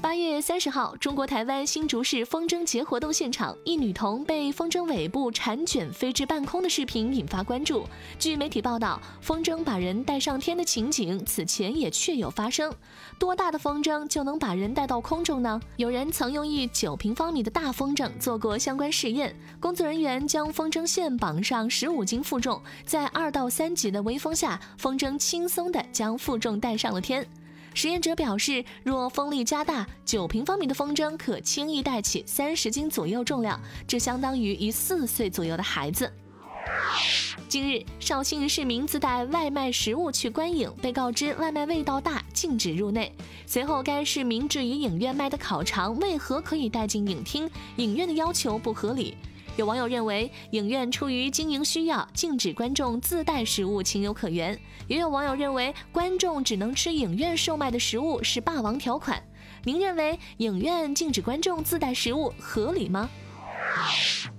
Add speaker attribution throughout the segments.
Speaker 1: 八月三十号，中国台湾新竹市风筝节活动现场，一女童被风筝尾部缠卷飞至半空的视频引发关注。据媒体报道，风筝把人带上天的情景此前也确有发生。多大的风筝就能把人带到空中呢？有人曾用一九平方米的大风筝做过相关试验，工作人员将风筝线绑上十五斤负重，在二到三级的微风下，风筝轻松地将负重带上了天。实验者表示，若风力加大，九平方米的风筝可轻易带起三十斤左右重量，这相当于一四岁左右的孩子。近日，绍兴市民自带外卖食物去观影，被告知外卖味道大，禁止入内。随后，该市民质疑影院卖的烤肠为何可以带进影厅，影院的要求不合理。有网友认为，影院出于经营需要，禁止观众自带食物情有可原；也有网友认为，观众只能吃影院售卖的食物是霸王条款。您认为影院禁止观众自带食物合理吗？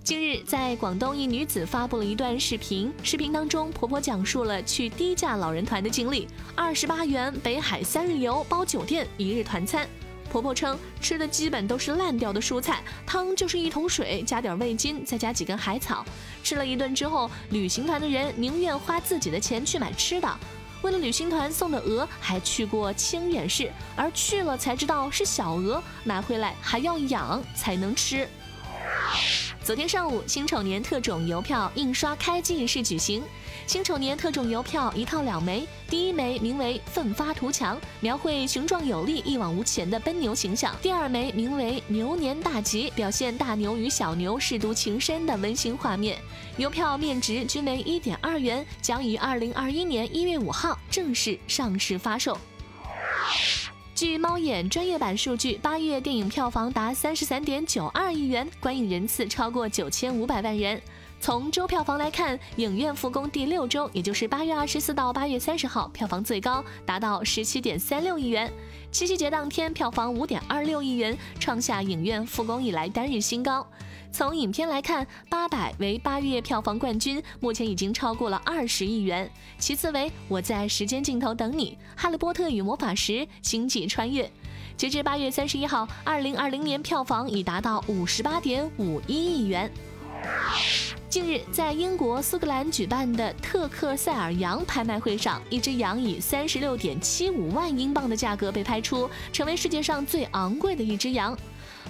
Speaker 1: 近日，在广东一女子发布了一段视频，视频当中，婆婆讲述了去低价老人团的经历：二十八元北海三日游包酒店一日团餐。婆婆称吃的基本都是烂掉的蔬菜，汤就是一桶水，加点味精，再加几根海草。吃了一顿之后，旅行团的人宁愿花自己的钱去买吃的。为了旅行团送的鹅，还去过清远市，而去了才知道是小鹅，买回来还要养才能吃。昨天上午，辛丑年特种邮票印刷开机仪式举行。辛丑年特种邮票一套两枚，第一枚名为“奋发图强”，描绘雄壮有力、一往无前的奔牛形象；第二枚名为“牛年大吉”，表现大牛与小牛舐犊情深的温馨画面。邮票面值均为一点二元，将于二零二一年一月五号正式上市发售。据猫眼专业版数据，八月电影票房达三十三点九二亿元，观影人次超过九千五百万人。从周票房来看，影院复工第六周，也就是八月二十四到八月三十号，票房最高达到十七点三六亿元。七夕节当天，票房五点二六亿元，创下影院复工以来单日新高。从影片来看，《八佰》为八月票房冠军，目前已经超过了二十亿元。其次为《我在时间尽头等你》《哈利波特与魔法石》《星际穿越》。截至八月三十一号，二零二零年票房已达到五十八点五一亿元。近日，在英国苏格兰举办的特克塞尔羊拍卖会上，一只羊以三十六点七五万英镑的价格被拍出，成为世界上最昂贵的一只羊。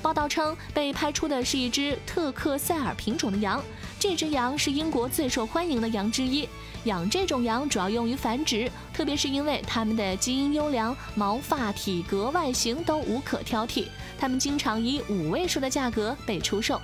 Speaker 1: 报道称，被拍出的是一只特克塞尔品种的羊。这只羊是英国最受欢迎的羊之一。养这种羊主要用于繁殖，特别是因为它们的基因优良，毛发、体格、外形都无可挑剔。它们经常以五位数的价格被出售。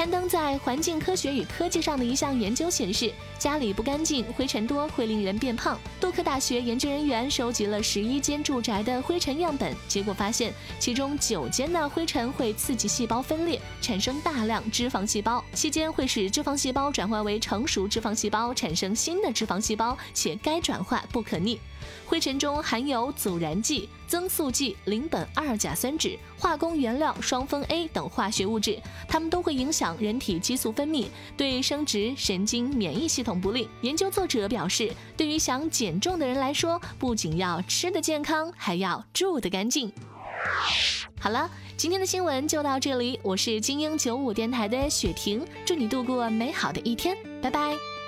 Speaker 1: 刊登在《环境科学与科技》上的一项研究显示，家里不干净、灰尘多会令人变胖。杜克大学研究人员收集了十一间住宅的灰尘样本，结果发现，其中九间的灰尘会刺激细胞分裂，产生大量脂肪细胞；期间会使脂肪细胞转化为成熟脂肪细胞，产生新的脂肪细胞，且该转化不可逆。灰尘中含有阻燃剂、增速剂、邻苯二甲酸酯、化工原料双酚 A 等化学物质，它们都会影响人体激素分泌，对生殖、神经、免疫系统不利。研究作者表示，对于想减重的人来说，不仅要吃的健康，还要住得干净。好了，今天的新闻就到这里，我是精英九五电台的雪婷，祝你度过美好的一天，拜拜。